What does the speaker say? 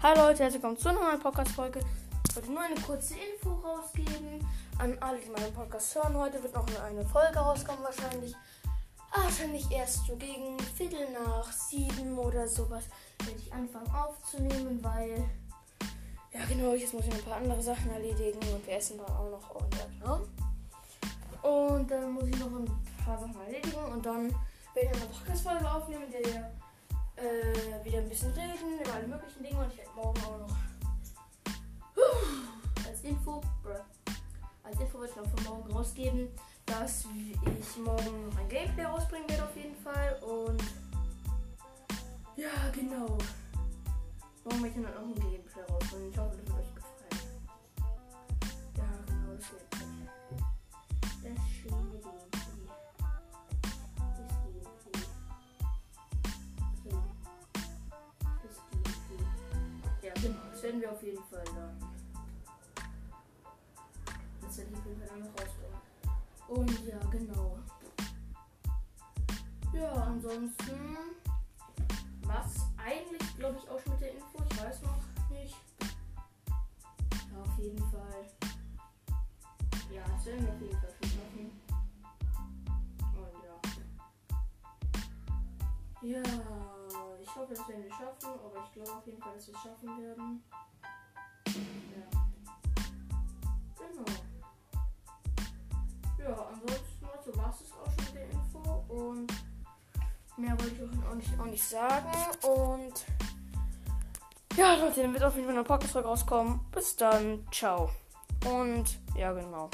Hallo Leute, herzlich willkommen zu einer neuen Podcast-Folge. Ich wollte nur eine kurze Info rausgeben an alle, die meinen Podcast hören. Heute wird noch eine Folge rauskommen, wahrscheinlich. Ah, wahrscheinlich erst so gegen Viertel nach sieben oder sowas werde ich anfangen aufzunehmen, weil. Ja, genau, jetzt muss ich ein paar andere Sachen erledigen und wir essen dann auch noch. Und, genau. und dann muss ich noch ein paar Sachen erledigen und dann werde ich eine Podcast-Folge aufnehmen, der äh, wieder ein bisschen über alle möglichen Dinge und ich werde morgen auch noch als Info, als Info würde ich noch von morgen rausgeben, dass ich morgen noch ein Gameplay rausbringen werde auf jeden Fall und ja genau. Morgen möchte ich auch ein Gameplay rausbringen. Werden wir auf jeden Fall dann. Das werde ich auf jeden Fall dann noch rausbringen. Und ja, genau. Ja, ansonsten was eigentlich, glaube ich, auch schon mit der Info. Ich weiß noch nicht. Ja, auf jeden Fall. Ja, das werden wir auf jeden Fall schon schaffen. Und ja. Ja, hoffe, das werden wir schaffen, aber ich glaube auf jeden Fall, dass wir es schaffen werden. Ja. Genau. Ja, ansonsten also war es auch schon mit der Info und mehr wollte ich auch nicht, auch nicht sagen. Und ja, Leute, dann wird auf jeden Fall eine Podcast-Folge rauskommen. Bis dann, ciao. Und ja, genau.